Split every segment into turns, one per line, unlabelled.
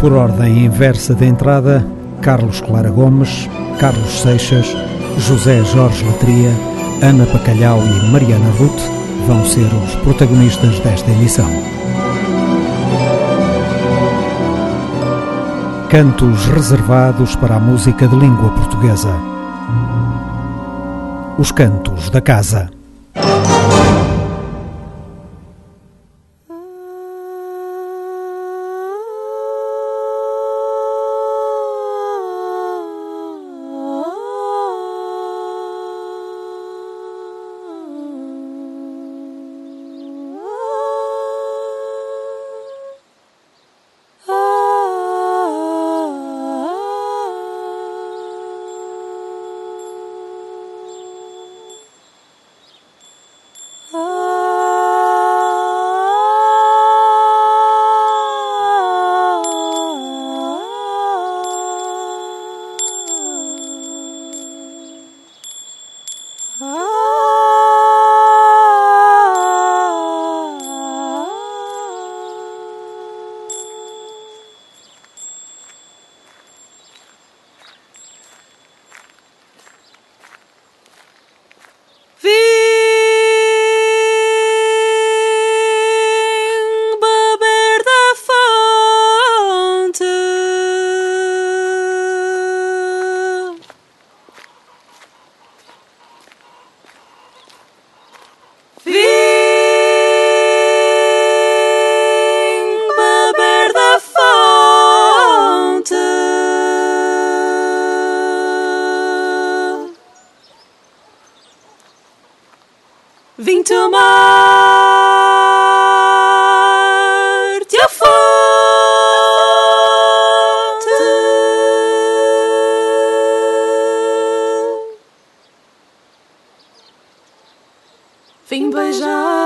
Por ordem inversa de entrada, Carlos Clara Gomes, Carlos Seixas, José Jorge Letria, Ana Pacalhau e Mariana Ruth vão ser os protagonistas desta emissão. Cantos reservados para a música de língua portuguesa. Os Cantos da Casa.
São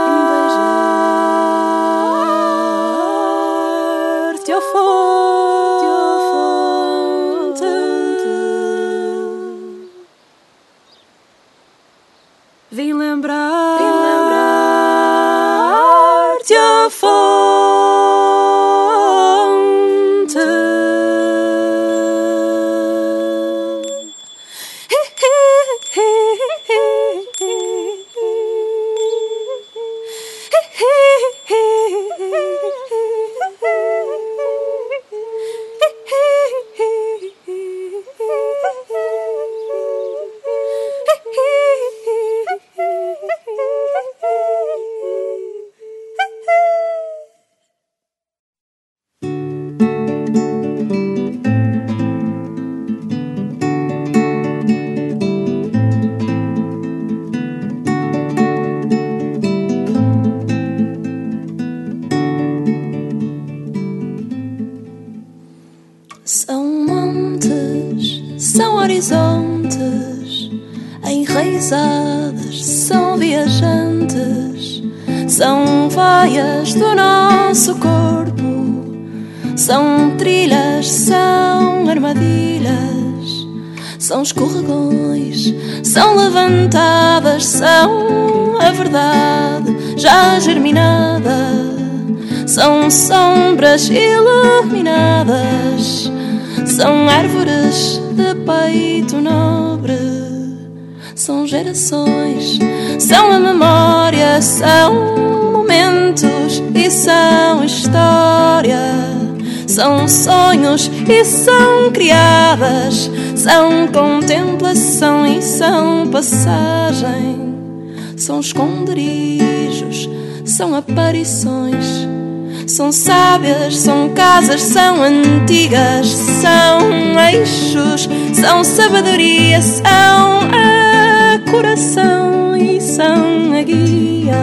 são sombras iluminadas, são árvores de peito nobre, são gerações, são a memória, são momentos e são história. São sonhos e são criadas, são contemplação e são passagem são esconderijos, são aparições. São sábias, são casas, são antigas, são eixos, são sabedoria, são a coração e são a guia.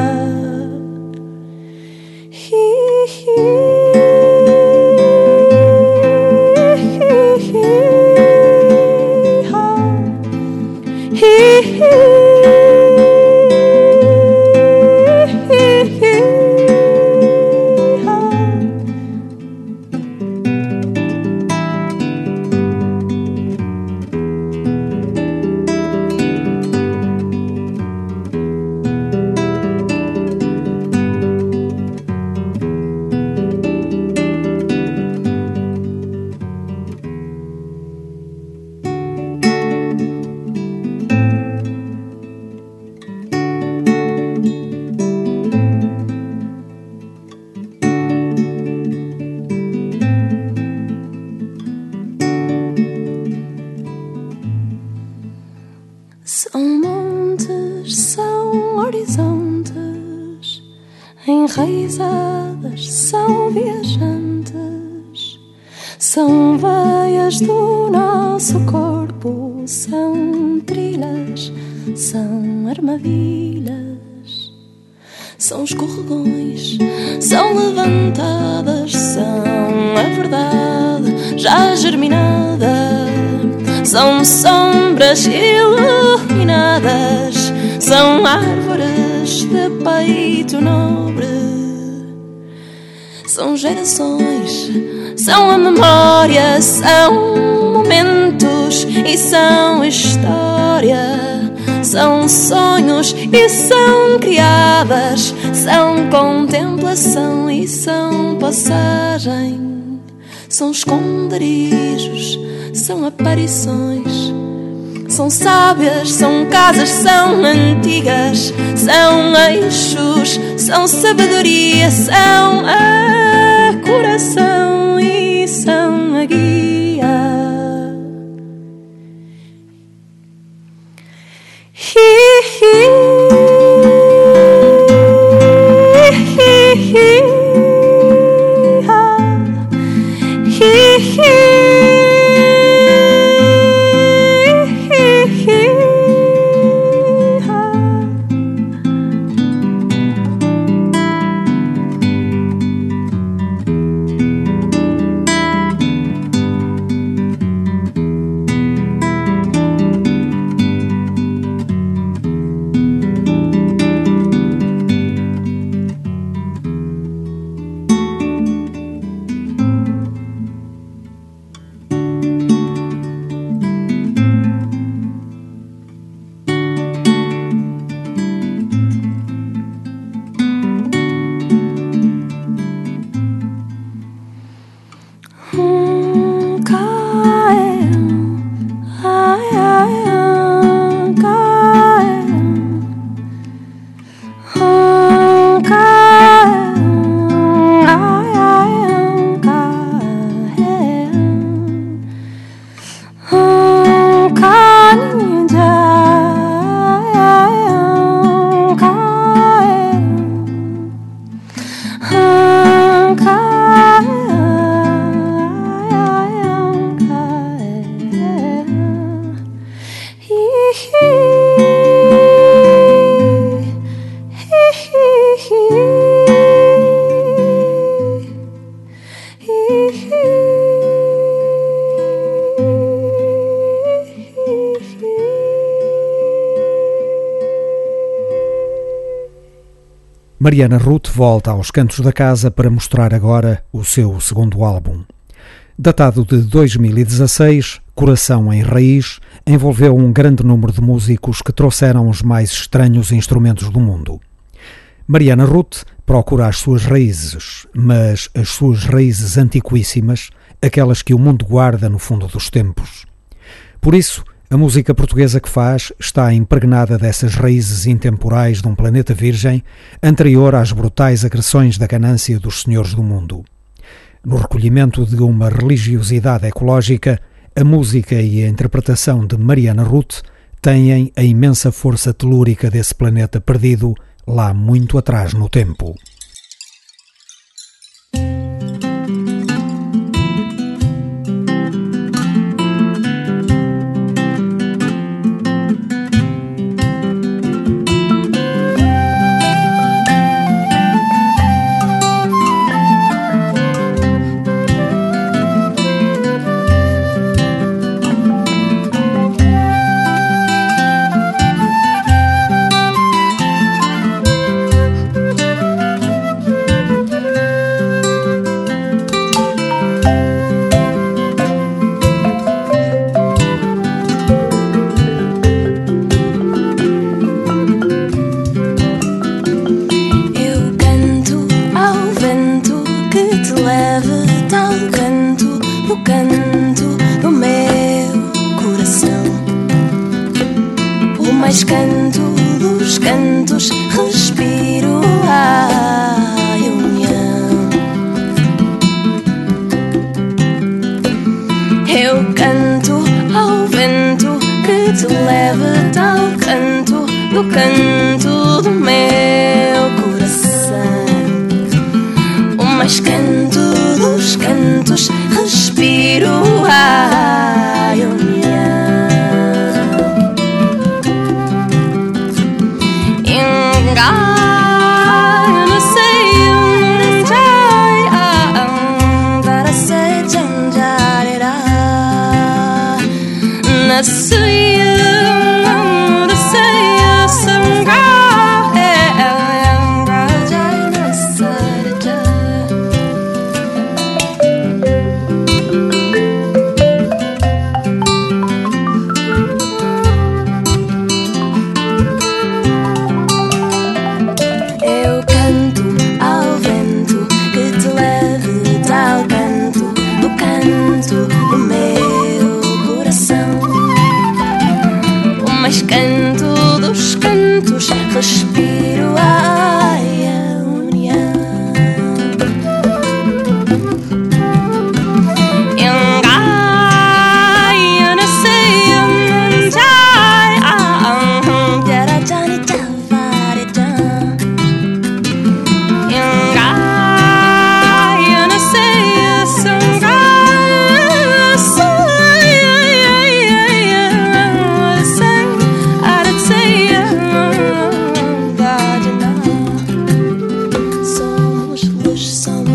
Hee hee. São gerações, são a memória, são momentos e são história. São sonhos e são criadas, são contemplação e são passagem, são esconderijos, são aparições. São sábias, são casas, são antigas, são eixos, são sabedoria, são coração e são a guia.
Mariana Ruth volta aos cantos da casa para mostrar agora o seu segundo álbum. Datado de 2016, Coração em Raiz envolveu um grande número de músicos que trouxeram os mais estranhos instrumentos do mundo. Mariana Ruth procura as suas raízes, mas as suas raízes antiquíssimas, aquelas que o mundo guarda no fundo dos tempos. Por isso, a música portuguesa que faz está impregnada dessas raízes intemporais de um planeta virgem, anterior às brutais agressões da ganância dos senhores do mundo. No recolhimento de uma religiosidade ecológica, a música e a interpretação de Mariana Ruth têm a imensa força telúrica desse planeta perdido lá muito atrás no tempo.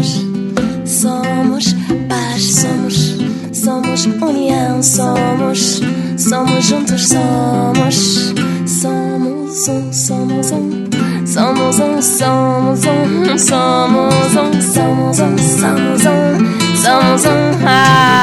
somos, somos paz, somos, somos união, somos, somos juntos, somos, somos um, somos um. Somos um, somos um, somos um, somos um, somos um, somos um, somos um.
Ah.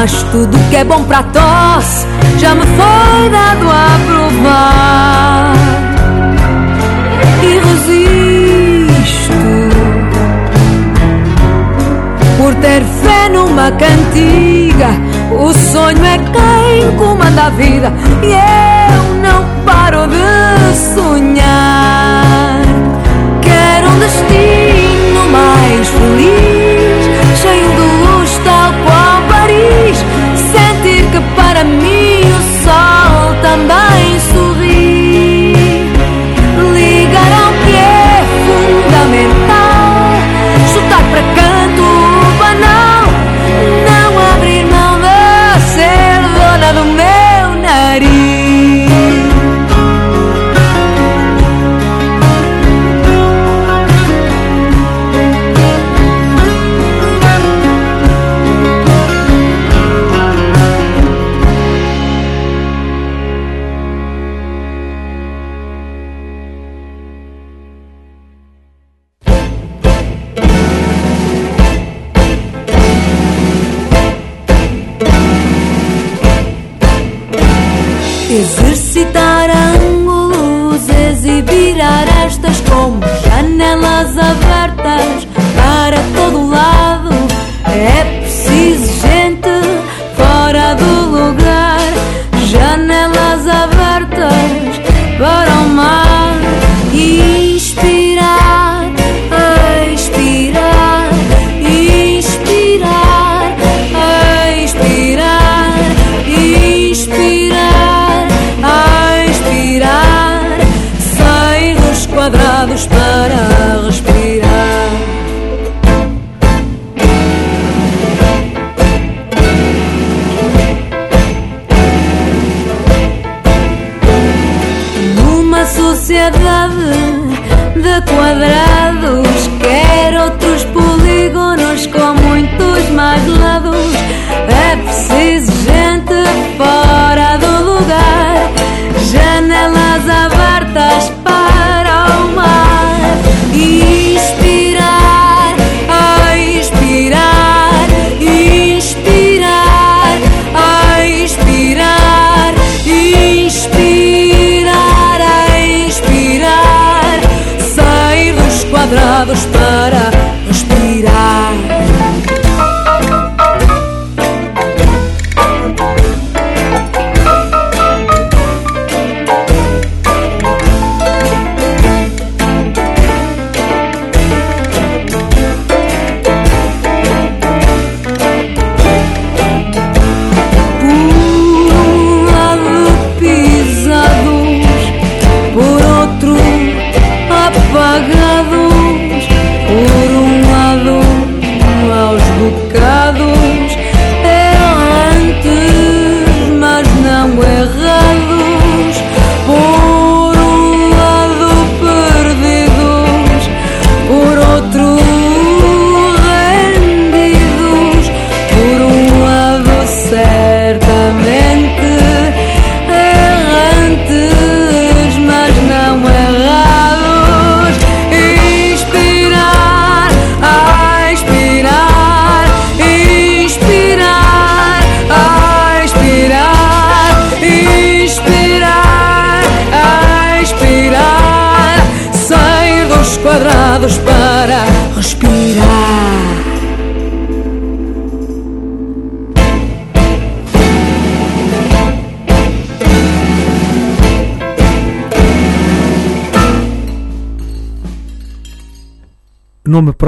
Mas tudo que é bom pra tosse já me foi dado a provar. E resisto por ter fé numa cantiga. O sonho é quem comanda a vida e eu não paro de sonhar. Quero um destino mais feliz.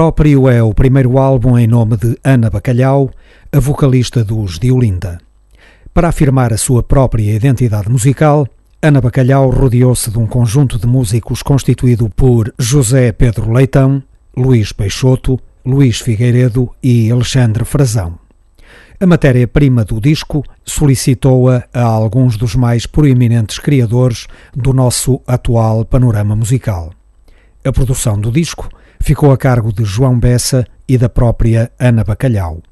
Próprio é o primeiro álbum em nome de Ana Bacalhau, a vocalista dos de Olinda. Para afirmar a sua própria identidade musical, Ana Bacalhau rodeou-se de um conjunto de músicos constituído por José Pedro Leitão, Luís Peixoto, Luís Figueiredo e Alexandre Frazão. A matéria-prima do disco solicitou-a a alguns dos mais proeminentes criadores do nosso atual panorama musical. A produção do disco ficou a cargo de João Bessa e da própria Ana Bacalhau.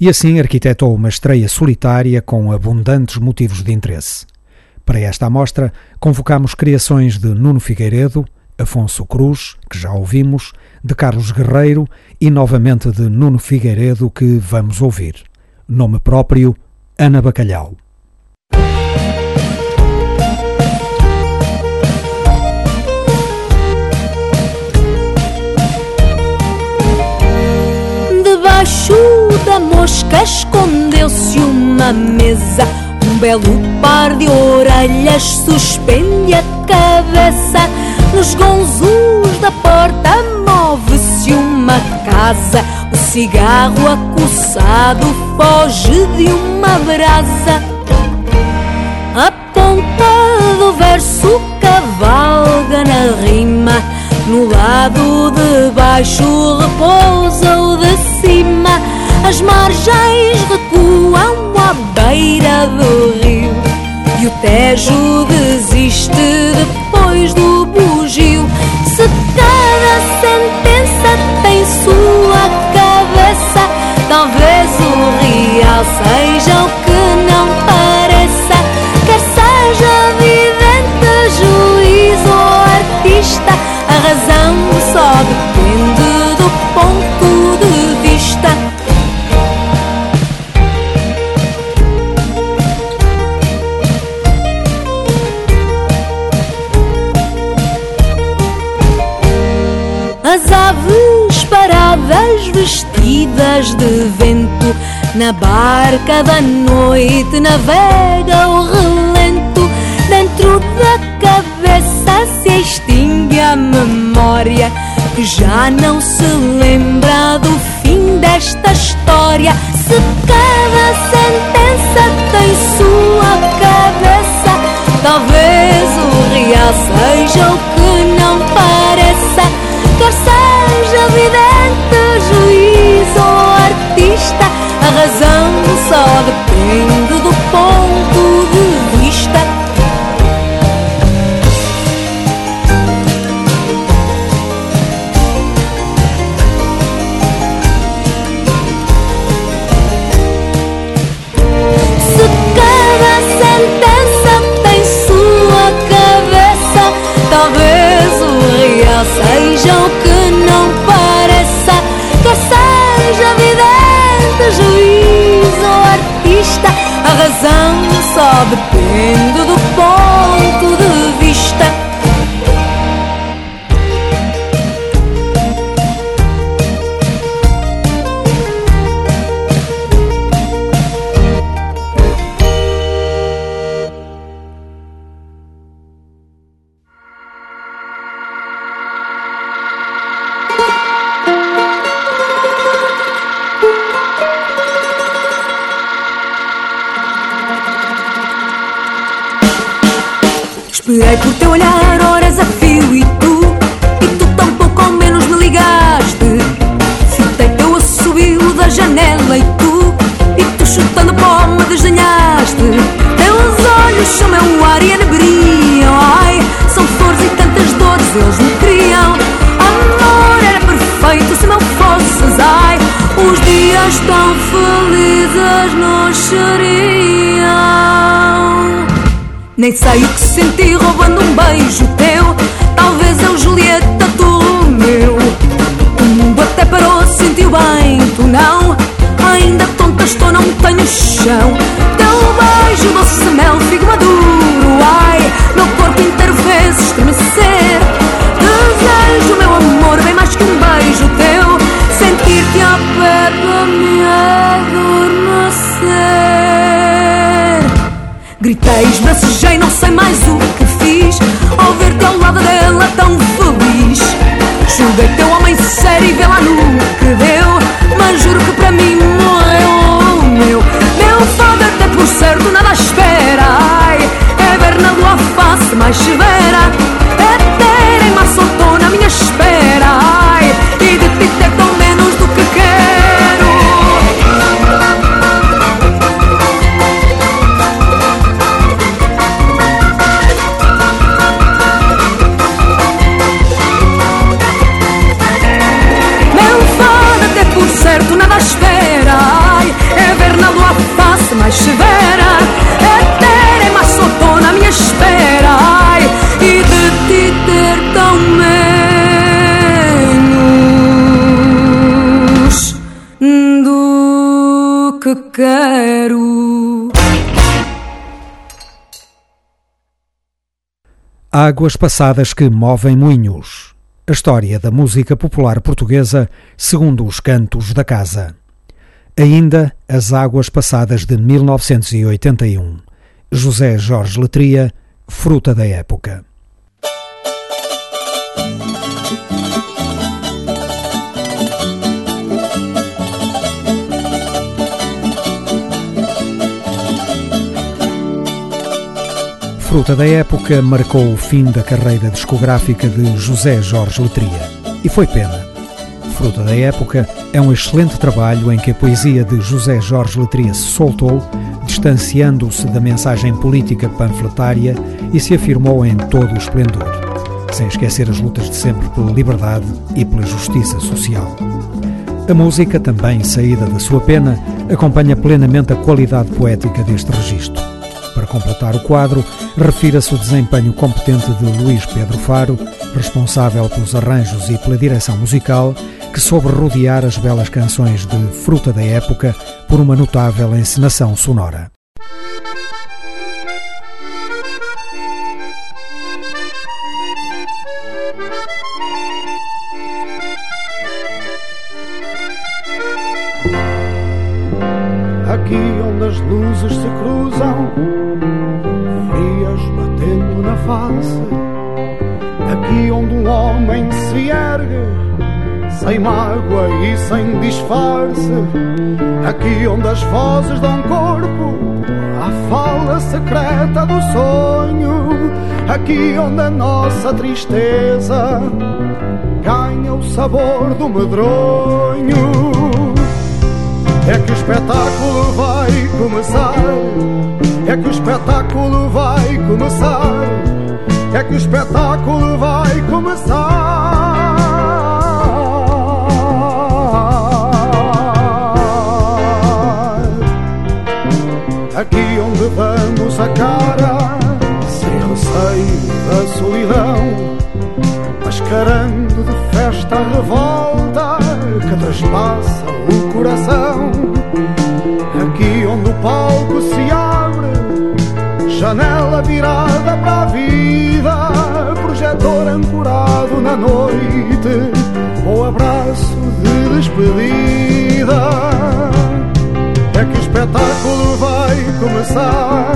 E assim arquitetou uma estreia solitária com abundantes motivos de interesse. Para esta amostra, convocamos criações de Nuno Figueiredo, Afonso Cruz, que já ouvimos, de Carlos Guerreiro e novamente de Nuno Figueiredo, que vamos ouvir. Nome próprio: Ana Bacalhau.
Da mosca escondeu-se uma mesa. Um belo par de orelhas suspende a cabeça. Nos gonzos da porta move-se uma casa. O cigarro acossado foge de uma brasa. A ponta do verso cavalga na rima. No lado de baixo repousa o de cima. As margens recuam à beira do rio. E o Tejo desiste depois do bugio. Se cada sentença tem sua cabeça, talvez o real seja o que não pareça. Depende do ponto de vista. As aves paradas vestidas de vento Na barca da noite navega o relento Dentro da cabeça se extingue a memória já não se lembra do fim desta história. Se cada sentença tem sua cabeça Talvez o real seja o que não pareça. Quer seja vidente, juiz ou artista A razão só depende seja o que não pareça Quer seja vidente, juiz ou artista. A razão só depende do ponto de vista nem sei o que senti roubando um beijo teu. Talvez eu, Julieta, tu Romeu O mundo até parou, sentiu bem, tu não. Ainda tonta estou, não tenho chão. Teu beijo, doce mel, figo maduro Ai, meu corpo inteiro fez estremecer. Desejo, meu amor, bem mais que um beijo teu. Sentir-te ao pé me adormecer Gritei, esbracejei, não sei mais o
Águas passadas que movem moinhos. A história da música popular portuguesa segundo os cantos da casa. Ainda as águas passadas de 1981. José Jorge Letria, fruta da época. Fruta da época marcou o fim da carreira discográfica de José Jorge Letria. E foi pena. Fruta da época é um excelente trabalho em que a poesia de José Jorge Letria se soltou, distanciando-se da mensagem política panfletária e se afirmou em todo o esplendor, sem esquecer as lutas de sempre pela liberdade e pela justiça social. A música, também saída da sua pena, acompanha plenamente a qualidade poética deste registro. Para completar o quadro, refira-se o desempenho competente de Luís Pedro Faro, responsável pelos arranjos e pela direção musical, que soube rodear as belas canções de Fruta da Época por uma notável encenação sonora.
Aqui onde as luzes se cruzam, na face. Aqui onde um homem se ergue, sem mágoa e sem disfarce. Aqui onde as vozes dão corpo à fala secreta do sonho. Aqui onde a nossa tristeza ganha o sabor do medronho. É que o espetáculo vai começar. É que o espetáculo vai começar. É que o espetáculo vai começar. Aqui onde damos a cara, sem receio da solidão, mascarando de festa a revolta que traspassa o coração. Aqui onde o palco se abre, janela virada para a vida, projetor ancorado na noite, o abraço de despedida. É que o espetáculo vai começar,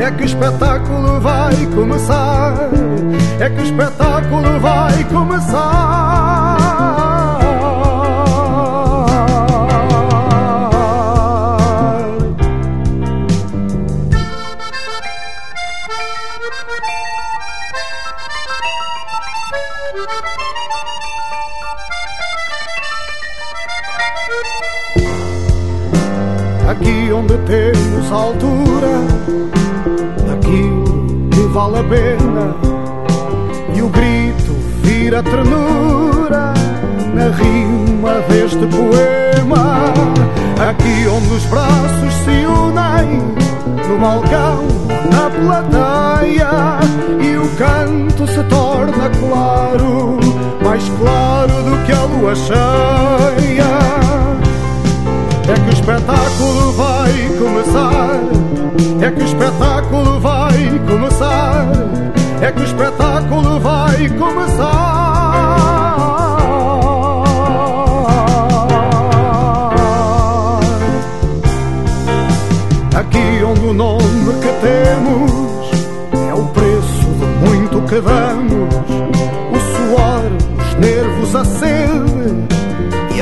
é que o espetáculo vai começar, é que o espetáculo vai começar. Que vale a pena e o grito vira ternura na rima deste poema. Aqui onde os braços se unem no balcão, na plateia e o canto se torna claro, mais claro do que a lua cheia. É que o espetáculo vai começar. É que o espetáculo vai começar. É que o espetáculo vai começar. Aqui onde o nome que temos é o preço de muito que damos. O suor, os nervos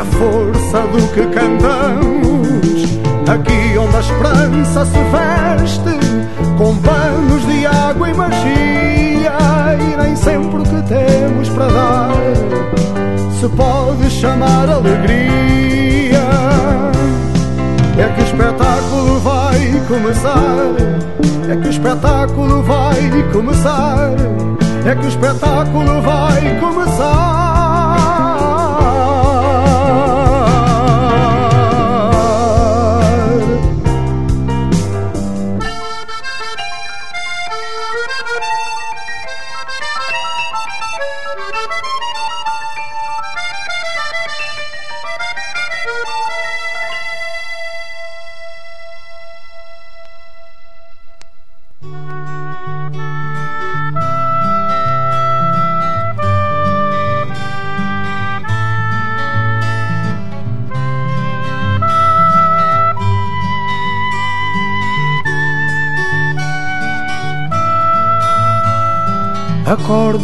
força do que cantamos. Aqui onde a esperança se veste com panos de água e magia, e nem sempre o que temos para dar se pode chamar alegria. É que o espetáculo vai começar. É que o espetáculo vai começar. É que o espetáculo vai começar.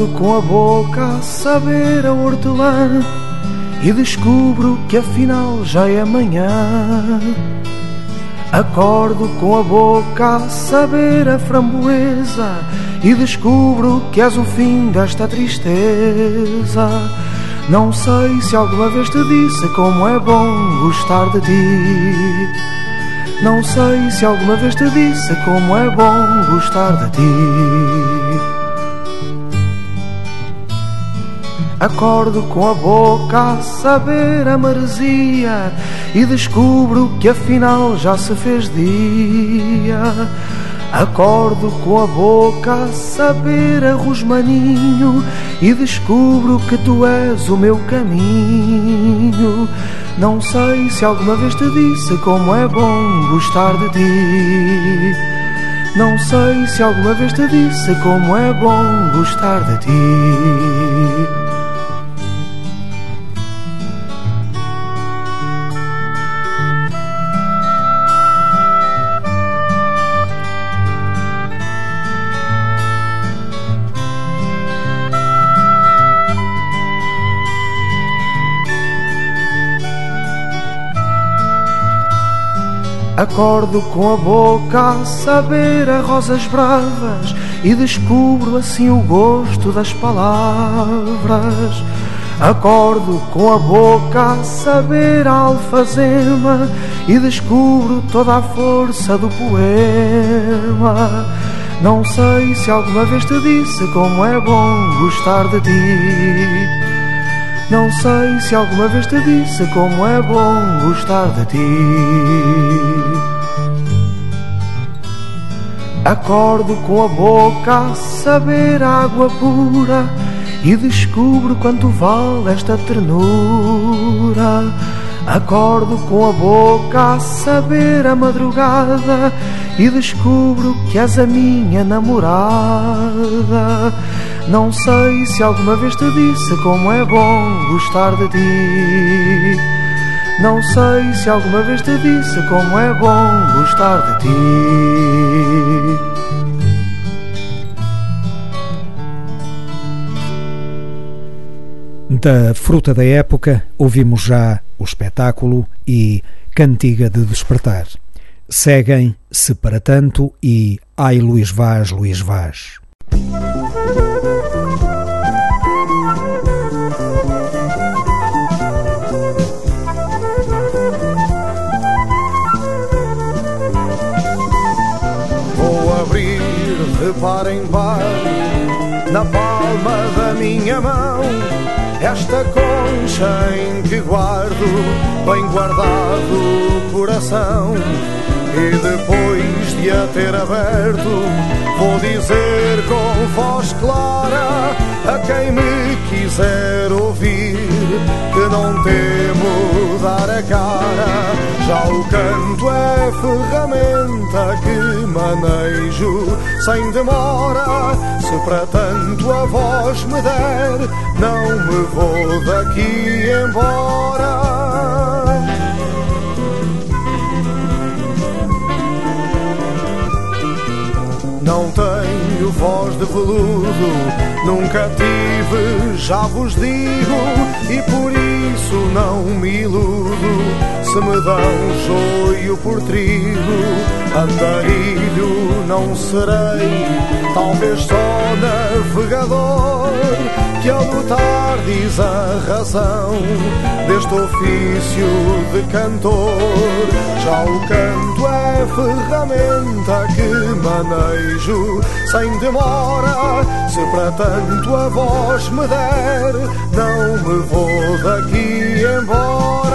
Acordo com a boca saber a hortelã e descubro que afinal já é manhã. Acordo com a boca a saber a framboesa e descubro que és o fim desta tristeza. Não sei se alguma vez te disse como é bom gostar de ti. Não sei se alguma vez te disse como é bom gostar de ti. Acordo com a boca a saber a maresia e descubro que afinal já se fez dia. Acordo com a boca a saber a rosmaninho e descubro que tu és o meu caminho. Não sei se alguma vez te disse como é bom gostar de ti. Não sei se alguma vez te disse como é bom gostar de ti. Acordo com a boca a saber a rosas bravas e descubro assim o gosto das palavras. Acordo com a boca a saber a alfazema e descubro toda a força do poema. Não sei se alguma vez te disse como é bom gostar de ti. Não sei se alguma vez te disse como é bom gostar de ti. Acordo com a boca a saber água pura e descubro quanto vale esta ternura. Acordo com a boca a saber a madrugada e descubro que és a minha namorada. Não sei se alguma vez te disse como é bom gostar de ti. Não sei se alguma vez te disse como é bom gostar de ti.
Da fruta da época, ouvimos já o espetáculo e Cantiga de Despertar. Seguem Se Para Tanto e Ai Luís Vaz, Luís Vaz.
Vou abrir de par em par na palma da minha mão esta concha em que guardo bem guardado o coração e depois de a ter aberto vou dizer com voz clara a quem me quiser ouvir que não temo dar a cara. Já o canto é ferramenta que manejo sem demora. Se para tanto a voz me der não me vou daqui embora
de veludo, nunca tive, já vos digo, e por isso não me iludo. Se me dão joio por trigo, andarilho não serei, talvez só navegador que a lutar diz a razão deste ofício de cantor. Já o canto é ferramenta que manejo sem demora. Se para tanto a voz me der, não me vou daqui embora.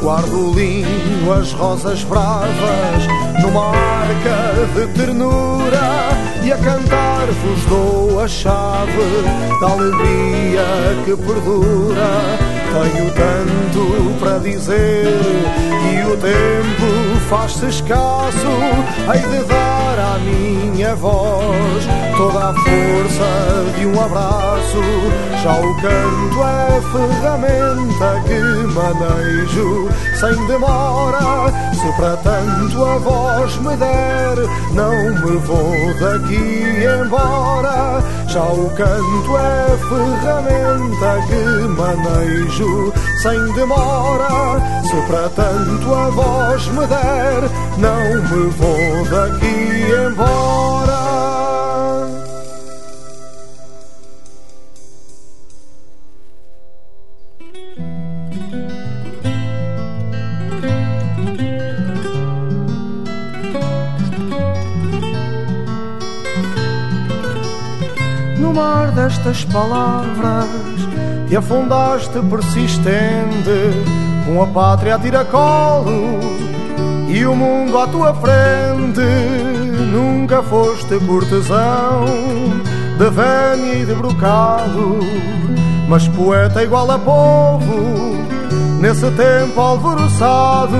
Guardo linho, as rosas bravas, numa arca de ternura, e a cantar-vos dou a chave da alegria que perdura. Tenho tanto para dizer e o tempo faz-se escasso. Hei de dar à minha voz toda a força de um abraço. Já o canto é ferramenta que manejo sem demora. Se para tanto a voz me der, não me vou daqui embora. Já o canto é ferramenta que manejo sem demora. Se para tanto a voz me der, não me vou daqui embora. Destas palavras te afundaste persistente, com a pátria a tiracolo e o mundo à tua frente. Nunca foste cortesão de vénia e de brocado, mas poeta igual a povo, nesse tempo alvoroçado.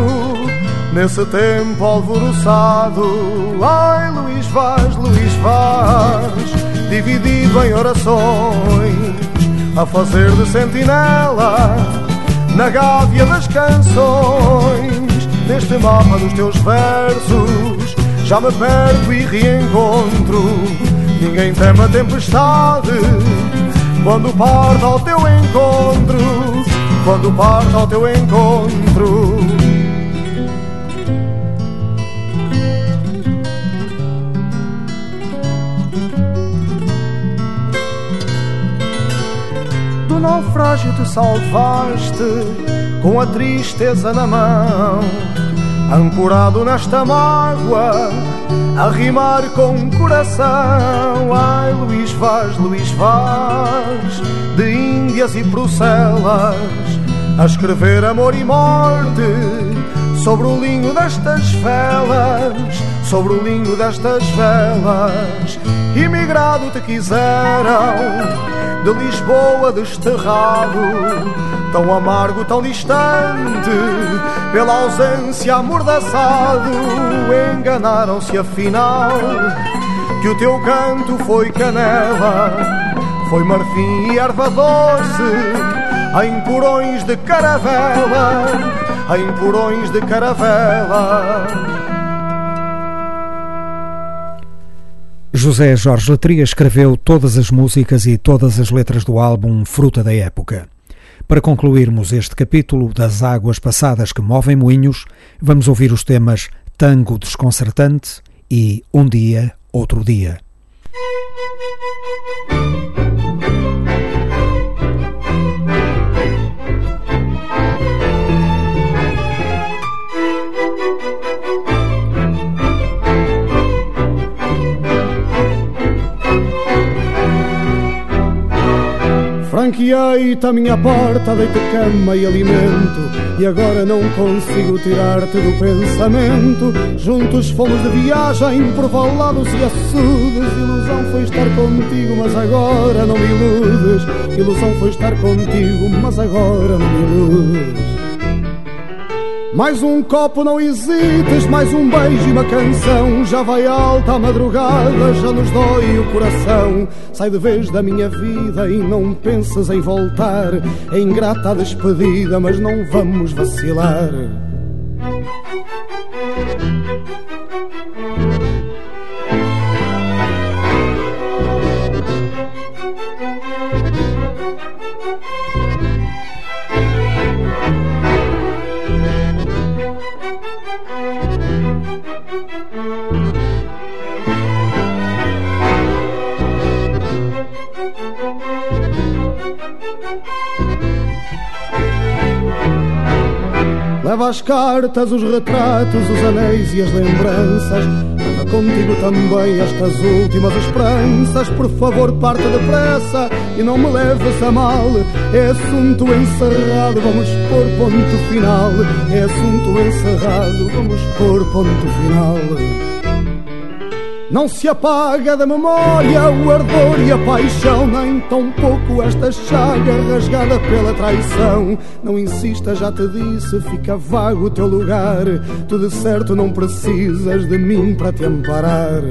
Nesse tempo alvoroçado, ai Luís Vaz, Luís Vaz, dividido em orações, a fazer de sentinela na gávea das canções. Neste mapa dos teus versos, já me perco e reencontro. Ninguém teme a tempestade quando parta ao teu encontro. Quando parta ao teu encontro. Naufrágio te salvaste com a tristeza na mão, ancorado nesta mágoa, a rimar com o coração. Ai, Luís Vaz, Luís Vaz, de Índias e Bruxelas, a escrever amor e morte sobre o linho destas velas, sobre o linho destas velas. Imigrado te quiseram de Lisboa desterrado, tão amargo, tão distante, pela ausência amordaçado, enganaram-se afinal, que o teu canto foi canela, foi marfim e erva doce, em porões de caravela, em porões de caravela.
José Jorge Letria escreveu todas as músicas e todas as letras do álbum Fruta da Época. Para concluirmos este capítulo das águas passadas que movem moinhos, vamos ouvir os temas Tango Desconcertante e Um Dia, Outro Dia.
Franqueei-te a minha porta, dei-te cama e alimento E agora não consigo tirar-te do pensamento. Juntos fomos de viagem por valados e açudes Ilusão foi estar contigo, mas agora não me iludes. Ilusão foi estar contigo, mas agora não me iludes mais um copo, não hesites, mais um beijo e uma canção. Já vai alta a madrugada, já nos dói o coração. Sai de vez da minha vida e não penses em voltar. É ingrata a despedida, mas não vamos vacilar. As cartas, os retratos, os anéis e as lembranças. Leva contigo também estas últimas esperanças. Por favor, parte depressa e não me leves a mal. É assunto encerrado, vamos pôr ponto final. É assunto encerrado, vamos pôr ponto final. Não se apaga da memória o ardor e a paixão, nem tão pouco esta chaga rasgada pela traição. Não insista, já te disse, fica vago o teu lugar. Tu de certo não precisas de mim para te amparar.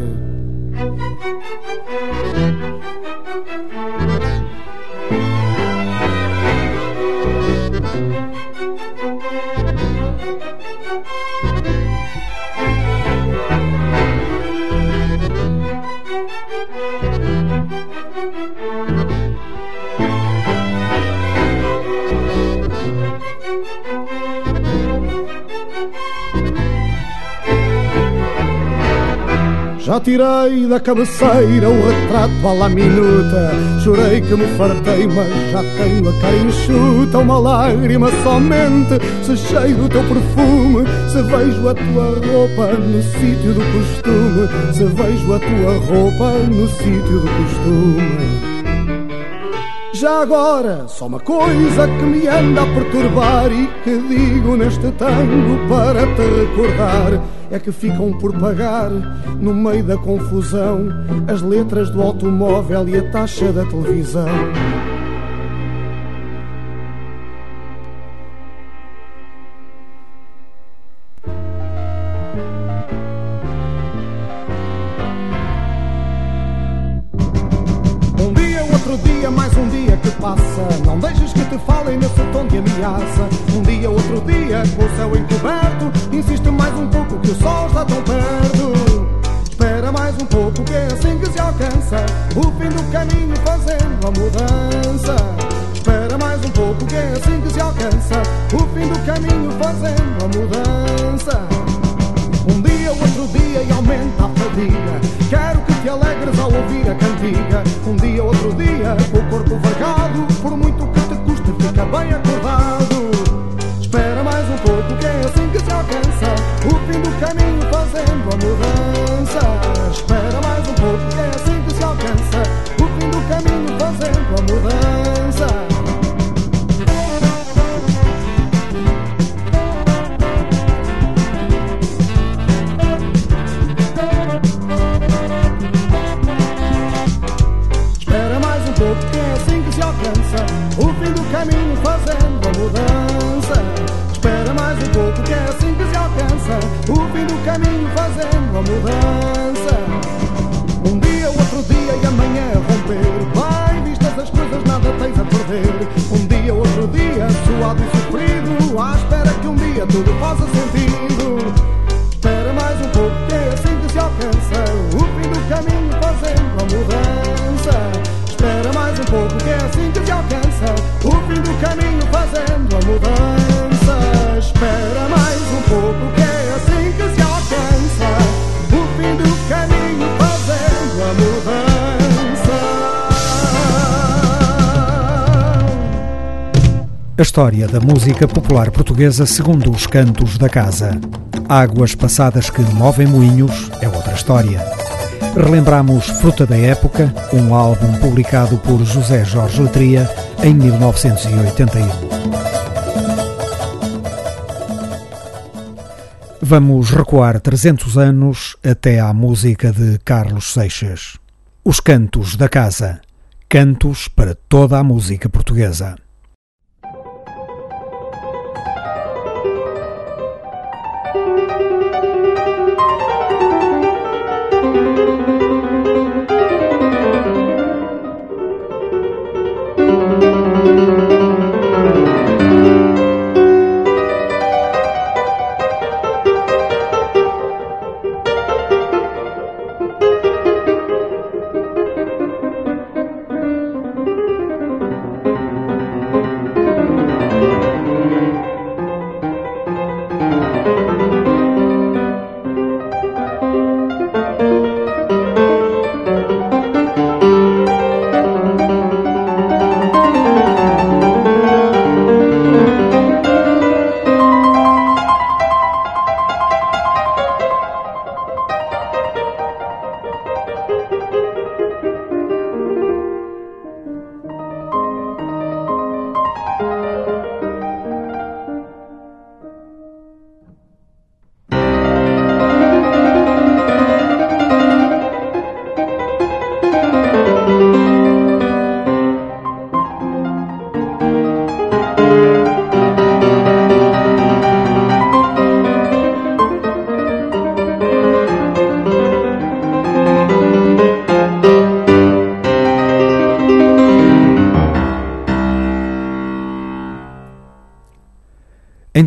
Já tirei da cabeceira o retrato à la minuta. Jurei que me fartei, mas já tenho a cara enxuta Uma lágrima somente. Se cheio do teu perfume Se vejo a tua roupa no sítio do costume. Se vejo a tua roupa no sítio do costume. Já agora, só uma coisa que me anda a perturbar e que digo neste tango para te recordar é que ficam por pagar, no meio da confusão, as letras do automóvel e a taxa da televisão. Um dia, outro dia, mais um dia que passa. Não deixes que te falem nesse tom de ameaça. Um dia, outro dia, com o céu encoberto, insiste o sol está tão perto. Espera mais um pouco que é assim que se alcança o fim do caminho fazendo a mudança. Espera mais um pouco que é assim que se alcança o fim do caminho fazendo a mudança. Um dia, outro dia e aumenta a fadiga. Quero que te alegres ao ouvir a cantiga. Um dia, outro dia, com o corpo vargado. Por muito que te custe, fica bem acordado. Espera mais um pouco, que é assim que se alcança o fim do caminho fazendo a mudança. Espera mais um pouco, que é assim que se alcança o fim do caminho fazendo a mudança. Fazendo a mudança. Um dia, outro dia e amanhã romper. Vai, vistas as coisas, nada tens a perder. Um dia, outro dia, suado e sofrido À espera que um dia tudo faça sentido. Espera mais um pouco que é assim que se alcança O fim do caminho fazendo a mudança. Espera mais um pouco que é assim que se alcança O fim do caminho fazendo a mudança A
história da música popular portuguesa segundo os cantos da casa. Águas passadas que movem moinhos é outra história. Relembramos Fruta da Época, um álbum publicado por José Jorge Letria em 1981. Vamos recuar 300 anos até à música de Carlos Seixas. Os Cantos da Casa. Cantos para toda a música portuguesa.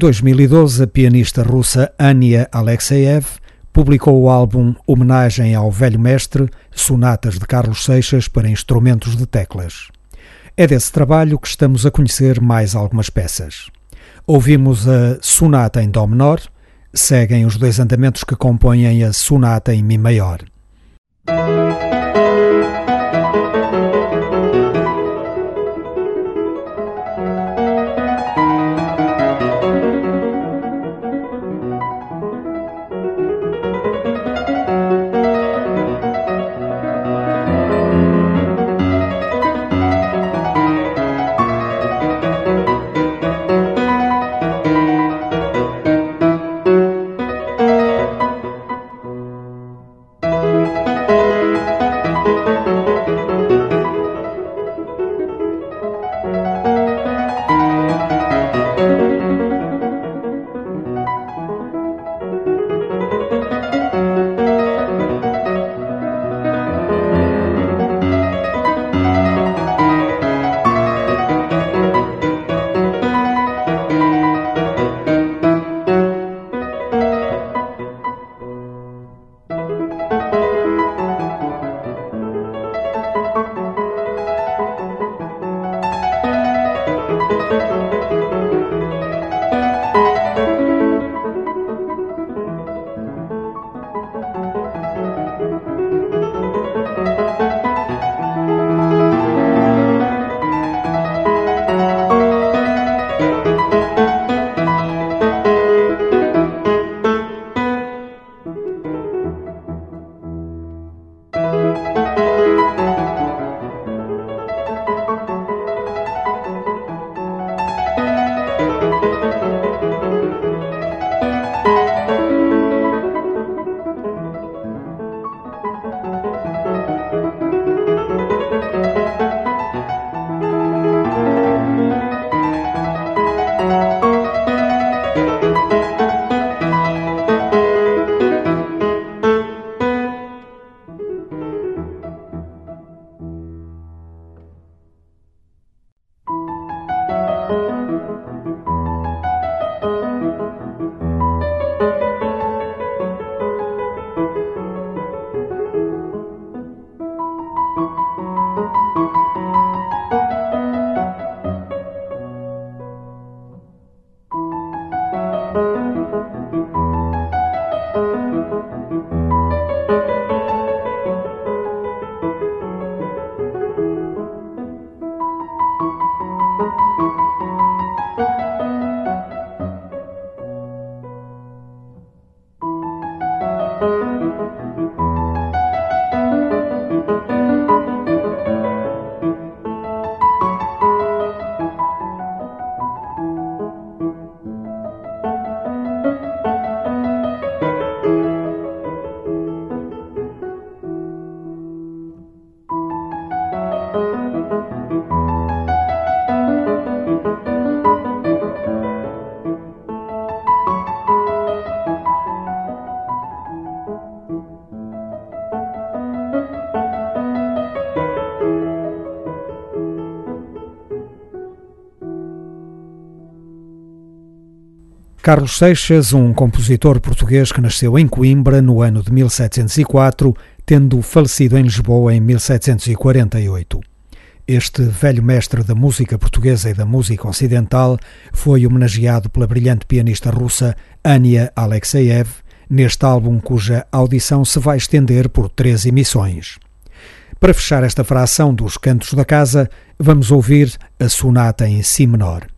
2012, a pianista russa Ania Alexeyev publicou o álbum Homenagem ao Velho Mestre, Sonatas de Carlos Seixas para instrumentos de teclas. É desse trabalho que estamos a conhecer mais algumas peças. Ouvimos a Sonata em Dó menor, seguem os dois andamentos que compõem a Sonata em Mi maior. Carlos Seixas, um compositor português que nasceu em Coimbra no ano de 1704, tendo falecido em Lisboa em 1748. Este velho mestre da música portuguesa e da música ocidental foi homenageado pela brilhante pianista russa Ania Alexeyev neste álbum cuja audição se vai estender por três emissões. Para fechar esta fração dos cantos da casa, vamos ouvir a sonata em si menor.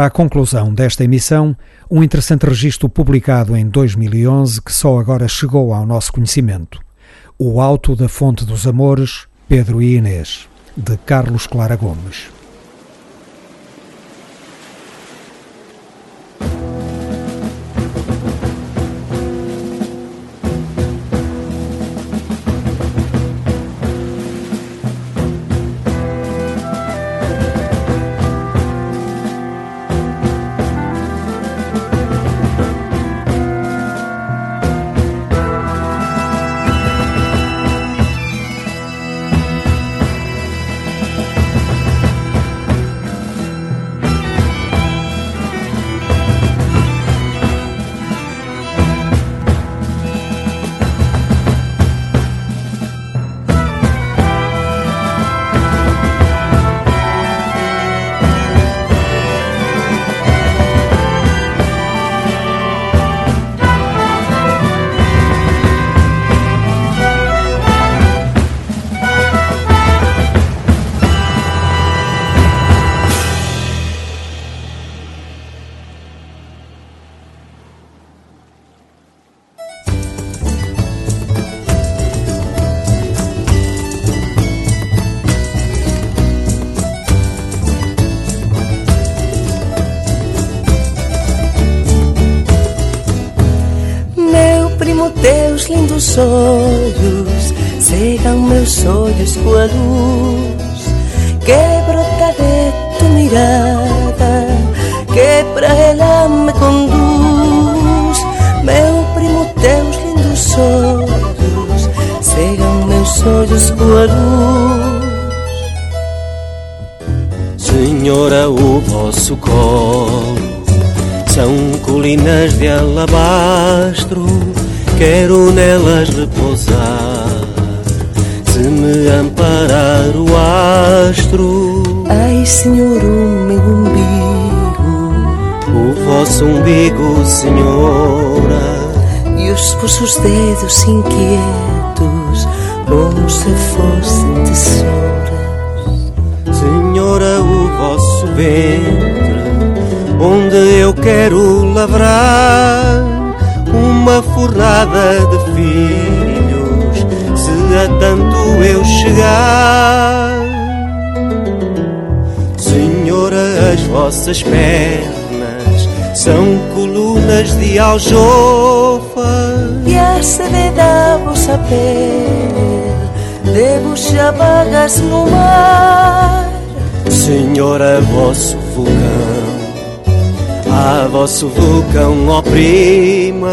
Para a conclusão desta emissão, um interessante registro publicado em 2011 que só agora chegou ao nosso conhecimento. O Alto da Fonte dos Amores, Pedro e Inês, de Carlos Clara Gomes.
Com a luz que brota de tua mirada, que para ela me conduz. Meu primo, teus lindos olhos cegam meus olhos com a luz.
Senhora, o vosso colo são colinas de alabastro quero nelas repousar. Se me amparar o astro,
ai Senhor, o meu umbigo,
o vosso umbigo, Senhora,
e os vossos dedos inquietos, como se fossem tesouras.
Senhora, o vosso ventre, onde eu quero lavrar uma forrada de filhos, a tanto eu chegar. Senhora, as vossas pernas são colunas de aljofa.
E a sede da vossa pele, debuxa vagas no mar.
Senhora, vosso vulcão a vosso vulcão, ó prima,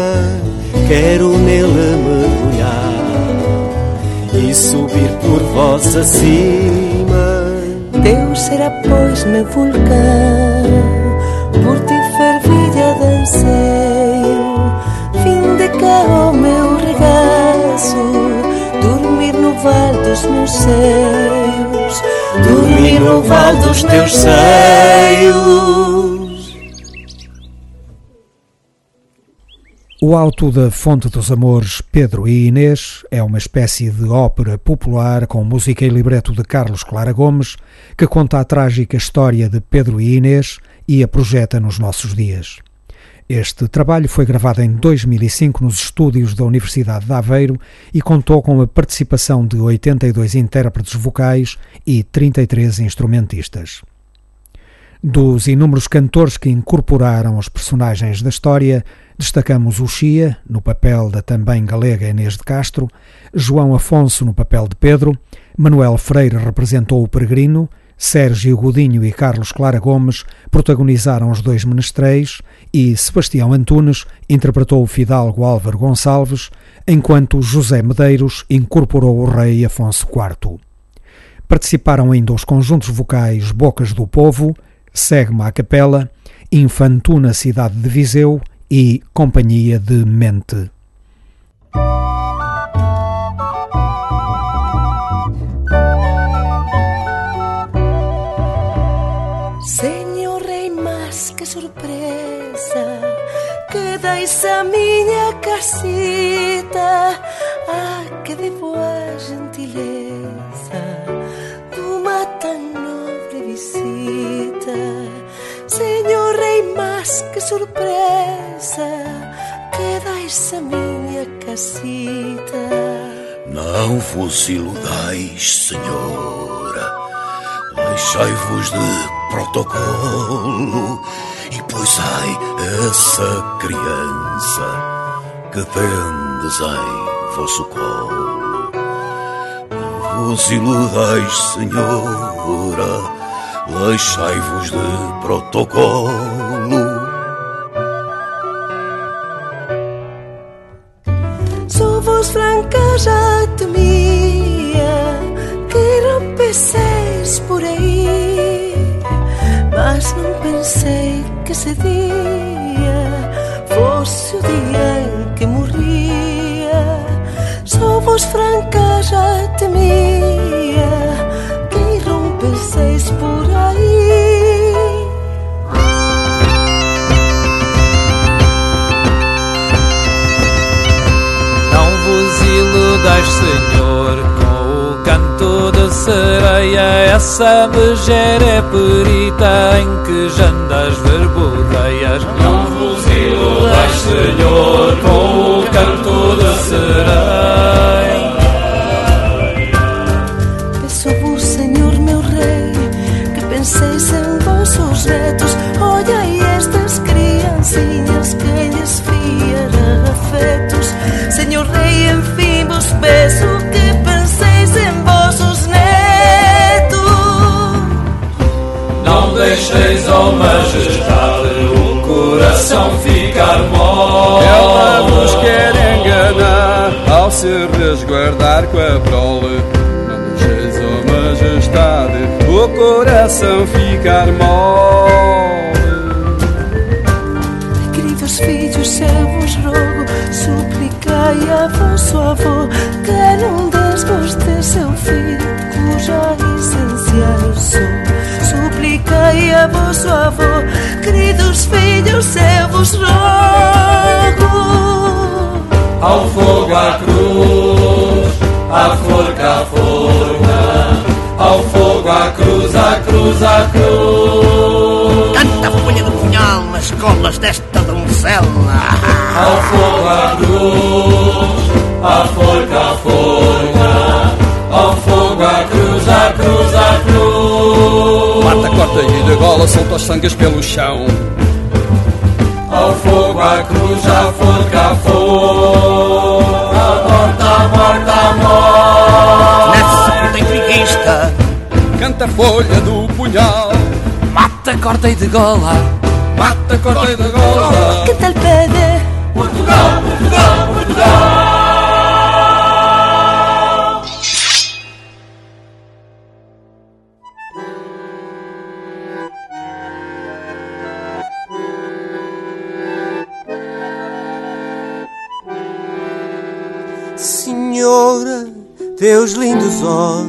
quero nele mergulhar e subir por vós acima.
Deus será, pois, meu vulcão, por ti fervilha de anseio. Fim de cá o meu regaço, dormir no vale dos meus seios,
dormir no vale dos teus seios.
O Alto da Fonte dos Amores, Pedro e Inês, é uma espécie de ópera popular com música e libreto de Carlos Clara Gomes, que conta a trágica história de Pedro e Inês e a projeta nos nossos dias. Este trabalho foi gravado em 2005 nos estúdios da Universidade de Aveiro e contou com a participação de 82 intérpretes vocais e 33 instrumentistas. Dos inúmeros cantores que incorporaram os personagens da história, destacamos o Chia, no papel da também galega Inês de Castro, João Afonso no papel de Pedro, Manuel Freire representou o Peregrino, Sérgio Godinho e Carlos Clara Gomes protagonizaram os dois menestréis e Sebastião Antunes interpretou o fidalgo Álvaro Gonçalves, enquanto José Medeiros incorporou o rei Afonso IV. Participaram ainda os conjuntos vocais Bocas do Povo, Segma a Capela, Infantuna Cidade de Viseu e Companhia de Mente.
Senhor Rei, mas que surpresa Que dais a minha casita Ah, que de boa gentileza tão nobre visita Senhor Rei, mas que surpresa Que a minha casita
Não vos iludais, senhora. Deixai-vos de protocolo e poisai essa criança que tendes em vosso colo. Não vos iludais, senhora. Deixai-vos de protocolo.
Sou franca já temia que rompesseis por aí, mas não pensei que esse dia fosse o dia em que morria. Sou franca já que rompesseis por aí.
Não vos iludais, Senhor, com o canto de sereia. Essa megera é perita em que jandas verborreias. Não vos iludais, Senhor, com o canto de sereia.
Peço que penseis em vossos netos.
Não deixeis, ó majestade, o coração ficar mole.
Ela vos quer enganar ao se resguardar com a prole. Não deixeis, ó majestade, o coração ficar mole.
Queridos filhos, eu vos rogo, suplicai a vosso avô que desvos de seu filho, cuja essência eu sou. Suplicai a vosso avô, queridos filhos, eu vos rogo.
Ao fogo à cruz, à forca à forca, ao fogo à cruz, à cruz, à cruz.
Tanta folha de punhal nas colas desta donzela.
Ao fogo à cruz, à forca à forca, ao fogo à cruz, à cruz, à cruz.
Mata, corta e de gola, solta os sangues pelo chão.
Ao fogo à cruz, à forca à forca, à morte, à morte, à morte.
Intriguista.
Canta a folha do punhal.
Mata, corta e de gola.
Mata, corta e de gola.
Que tal pede?
Portugal,
teus lindos olhos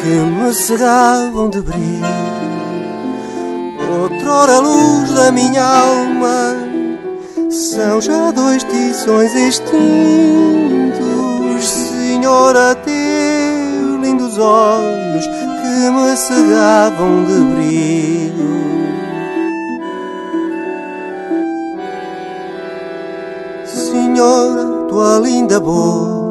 que me cegavam de brilho, outrora luz da minha alma, São já dois tições extintos, Senhora, teus lindos olhos que me cegavam de brilho. Senhora, tua linda boca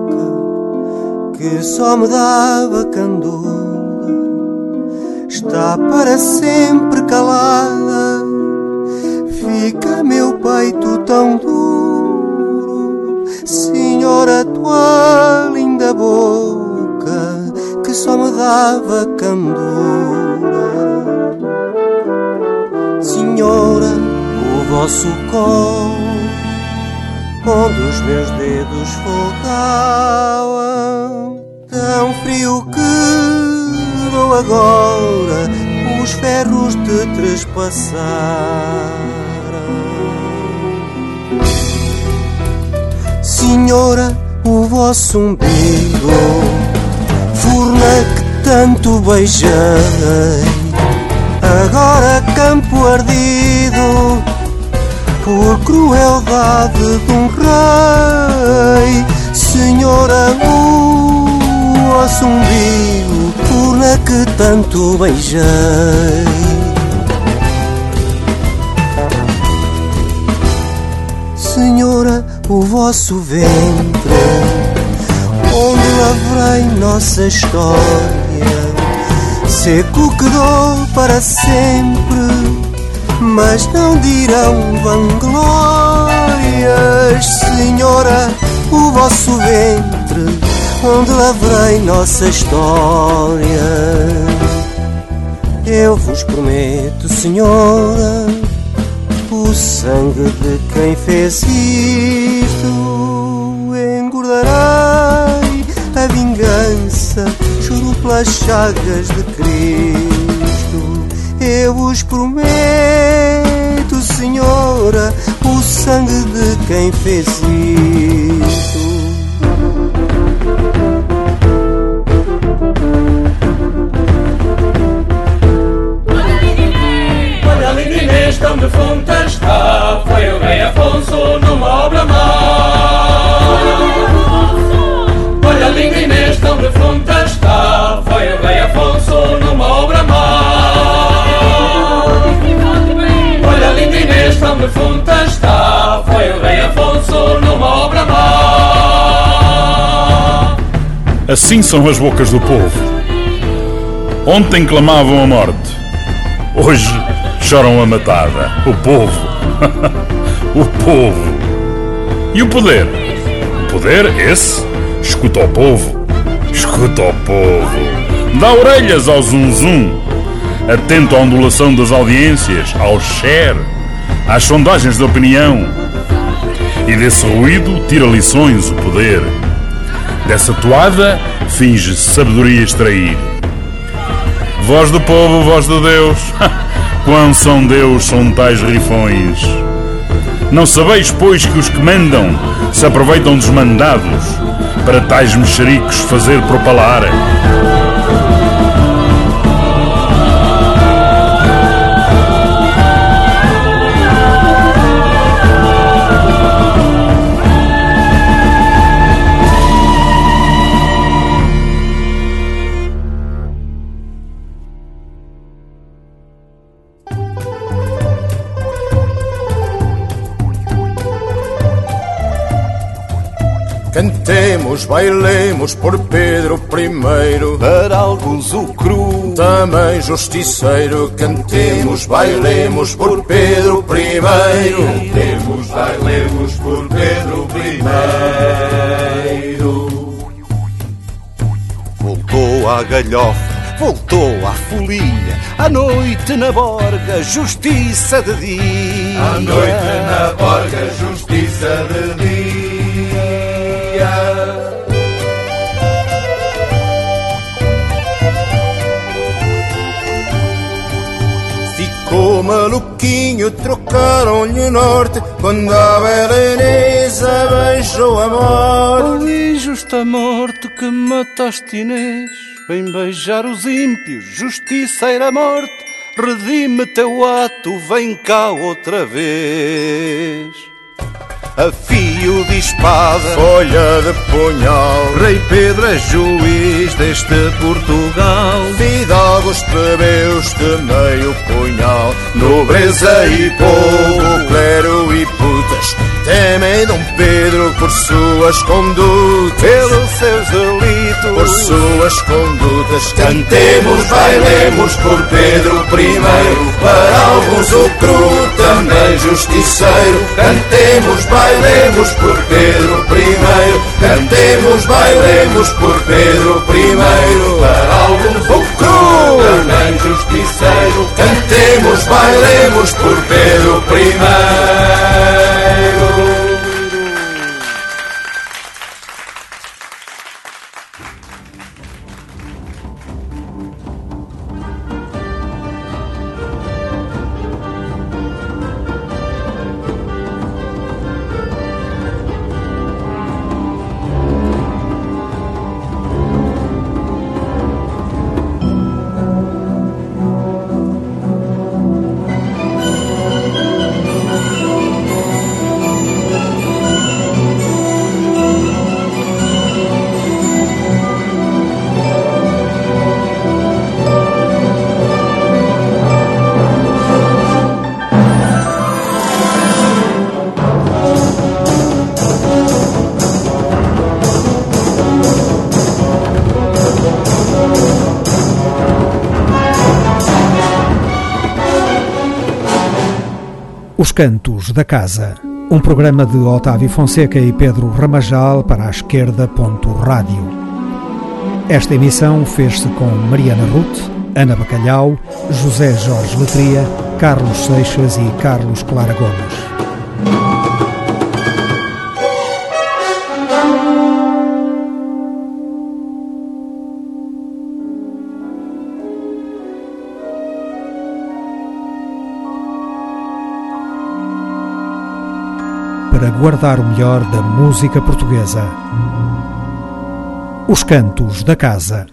que só me dava candura está para sempre calada. Fica meu peito tão duro, Senhora, tua linda boca que só me dava candura. Senhora, o vosso colo onde os meus dedos folgavam. Tão frio que dou agora os ferros de trespassar. Senhora, o vosso umbigo, forna que tanto beijei, agora campo ardido por crueldade de um rei. Senhora, o vosso umbigo, urna que tanto beijei. Senhora, o vosso ventre, onde lavrei nossa história, seco quedou para sempre mas não dirão vanglórias, Senhora, o vosso ventre, onde lavrei nossa história. Eu vos prometo, Senhora, o sangue de quem fez isto, engordarei a vingança, juro pelas chagas de Cristo. Eu vos prometo, Senhora, o sangue de quem fez isto.
Linda Inês tão defunta está Foi o rei Afonso numa obra má. Olha a linda Inês tão defunta está Foi o rei Afonso numa obra má. Olha a linda Inês tão defunta está Foi o rei Afonso numa obra má.
Assim são as bocas do povo. Ontem clamavam a morte, hoje choram a matada. O povo. o povo. E o poder? O poder, esse, escuta o povo. Escuta o povo. Dá orelhas ao zum-zum. Atento à ondulação das audiências, ao share, às sondagens de opinião. E desse ruído tira lições o poder. Dessa toada finge sabedoria extrair. Voz do povo, voz de Deus, quão são Deus são tais rifões. Não sabeis, pois, que os que mandam se aproveitam dos mandados para tais mexericos fazer propalar?
Cantemos, bailemos por Pedro I, para alguns o cru, também justiceiro. Cantemos, bailemos por Pedro I,
Cantemos, bailemos por Pedro I
Voltou à galhofa, voltou à folia, à noite na borga, justiça de dia.
À noite na borga, justiça de dia
Ficou maluquinho, trocaram-lhe o norte Quando a bela Inês a beijou a morte.
Ali justa morte que mataste Inês. Vem beijar os ímpios, justiceira morte. Redime teu ato, vem cá outra vez a fio de espada,
folha de punhal.
Rei Pedro é juiz deste Portugal,
fidalgos plebeus de meio punhal, nobreza e povo, clero e putas, temem Dom Pedro por suas condutas,
pelos seus delitos,
por suas condutas. Cantemos, bailemos por Pedro I, para alguns o cru, também justiceiro. Cantemos, bailemos por Pedro I, cantemos, bailemos por Pedro I, para o cru,
também justiceiro.
Cantemos, bailemos por Pedro I.
Cantos da Casa, um programa de Otávio Fonseca e Pedro Ramajal para a esquerda. Rádio. Esta emissão fez-se com Mariana Ruth, Ana Bacalhau, José Jorge Letria, Carlos Seixas e Carlos Clara Gomes. Guardar o melhor da música portuguesa. Os Cantos da Casa.